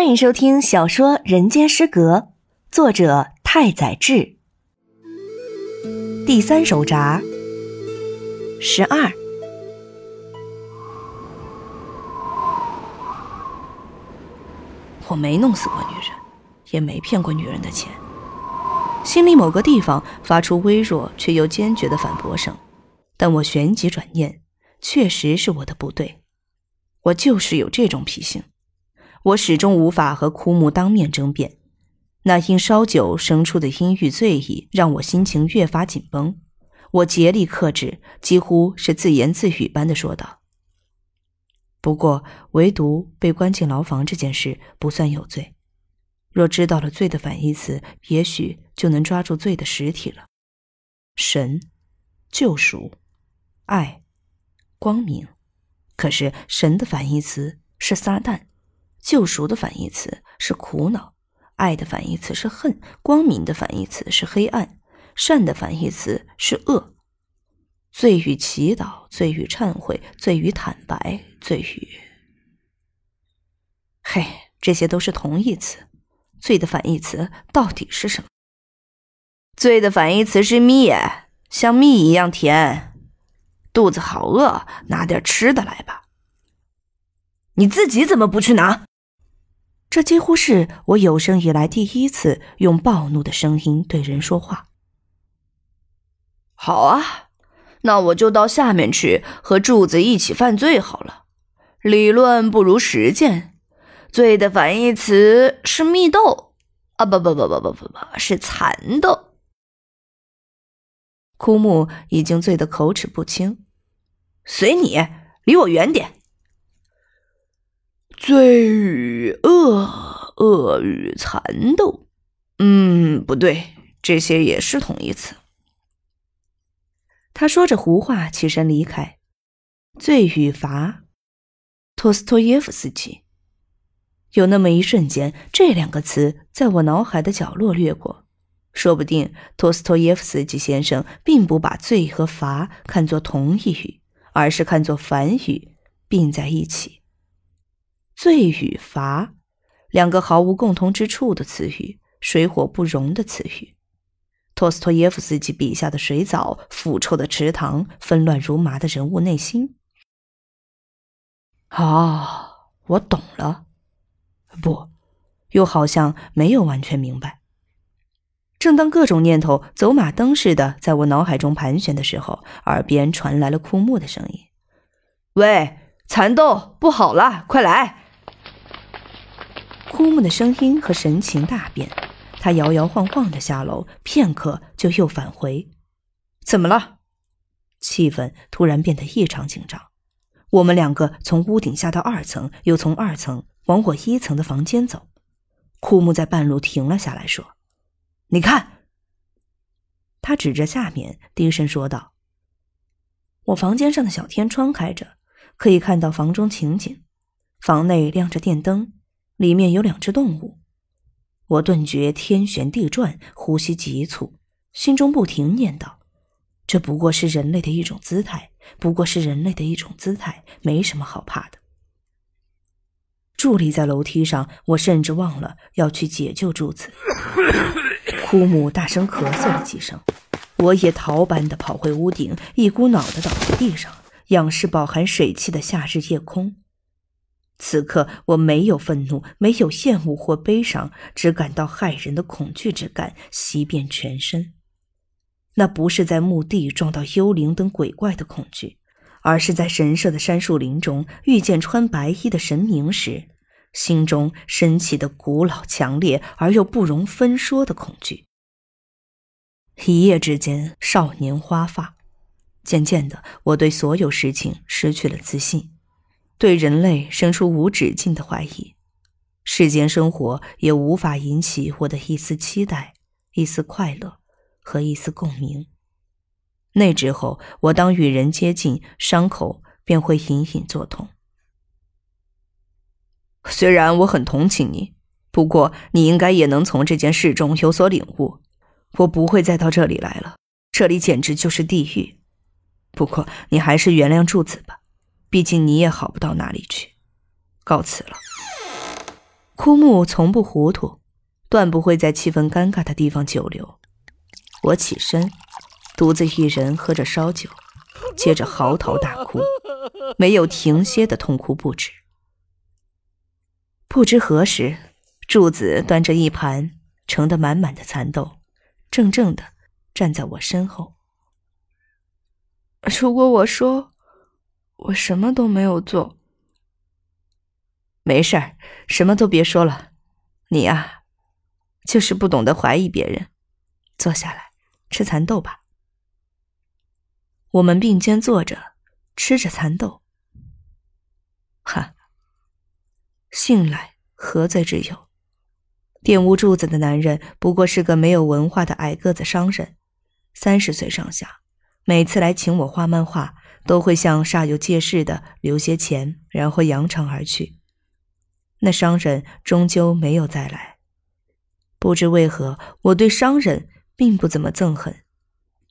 欢迎收听小说《人间失格》，作者太宰治。第三手札十二。我没弄死过女人，也没骗过女人的钱。心里某个地方发出微弱却又坚决的反驳声，但我旋即转念，确实是我的不对。我就是有这种脾性。我始终无法和枯木当面争辩，那因烧酒生出的阴郁醉意让我心情越发紧绷。我竭力克制，几乎是自言自语般的说道：“不过，唯独被关进牢房这件事不算有罪。若知道了罪的反义词，也许就能抓住罪的实体了。神、救赎、爱、光明。可是神的反义词是撒旦。”救赎的反义词是苦恼，爱的反义词是恨，光明的反义词是黑暗，善的反义词是恶，罪与祈祷，罪与忏悔，罪与坦白，罪与……嘿，这些都是同义词，罪的反义词到底是什么？罪的反义词是蜜，像蜜一样甜。肚子好饿，拿点吃的来吧。你自己怎么不去拿？这几乎是我有生以来第一次用暴怒的声音对人说话。好啊，那我就到下面去和柱子一起犯罪好了。理论不如实践，罪的反义词是蜜豆啊！不不不不不不不，是蚕豆。枯木已经醉得口齿不清，随你，离我远点。罪与恶，恶恶与蚕豆，嗯，不对，这些也是同义词。他说着胡话，起身离开。罪与罚，托斯托耶夫斯基。有那么一瞬间，这两个词在我脑海的角落掠过。说不定托斯托耶夫斯基先生并不把罪和罚看作同义语，而是看作反语，并在一起。罪与罚，两个毫无共同之处的词语，水火不容的词语。托斯托耶夫斯基笔下的水藻、腐臭的池塘、纷乱如麻的人物内心。啊，我懂了，不，又好像没有完全明白。正当各种念头走马灯似的在我脑海中盘旋的时候，耳边传来了枯木的声音：“喂，蚕豆，不好了，快来！”枯木的声音和神情大变，他摇摇晃晃的下楼，片刻就又返回。怎么了？气氛突然变得异常紧张。我们两个从屋顶下到二层，又从二层往我一层的房间走。枯木在半路停了下来，说：“你看。”他指着下面，低声说道：“我房间上的小天窗开着，可以看到房中情景。房内亮着电灯。”里面有两只动物，我顿觉天旋地转，呼吸急促，心中不停念叨：“这不过是人类的一种姿态，不过是人类的一种姿态，没什么好怕的。”伫立在楼梯上，我甚至忘了要去解救柱子。枯木大声咳嗽了几声，我也逃般的跑回屋顶，一股脑的倒在地上，仰视饱含水汽的夏日夜空。此刻我没有愤怒，没有厌恶或悲伤，只感到骇人的恐惧之感袭遍全身。那不是在墓地撞到幽灵等鬼怪的恐惧，而是在神社的杉树林中遇见穿白衣的神明时，心中升起的古老、强烈而又不容分说的恐惧。一夜之间，少年花发，渐渐的，我对所有事情失去了自信。对人类生出无止境的怀疑，世间生活也无法引起我的一丝期待、一丝快乐和一丝共鸣。那之后，我当与人接近，伤口便会隐隐作痛。虽然我很同情你，不过你应该也能从这件事中有所领悟。我不会再到这里来了，这里简直就是地狱。不过你还是原谅柱子吧。毕竟你也好不到哪里去，告辞了。枯木从不糊涂，断不会在气氛尴尬的地方久留。我起身，独自一人喝着烧酒，接着嚎啕大哭，没有停歇的痛哭不止。不知何时，柱子端着一盘盛得满满的蚕豆，怔怔的站在我身后。如果我说我什么都没有做，没事儿，什么都别说了。你呀，就是不懂得怀疑别人。坐下来，吃蚕豆吧。我们并肩坐着，吃着蚕豆。哈，信赖何罪之有？玷污柱子的男人不过是个没有文化的矮个子商人，三十岁上下，每次来请我画漫画，都会向煞有介事的留些钱，然后扬长而去。那商人终究没有再来。不知为何，我对商人并不怎么憎恨，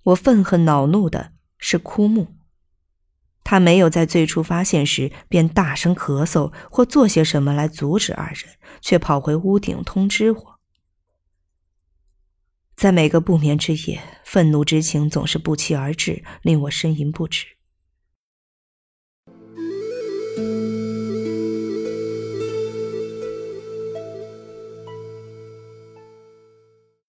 我愤恨恼怒的是枯木。他没有在最初发现时便大声咳嗽或做些什么来阻止二人，却跑回屋顶通知我。在每个不眠之夜，愤怒之情总是不期而至，令我呻吟不止。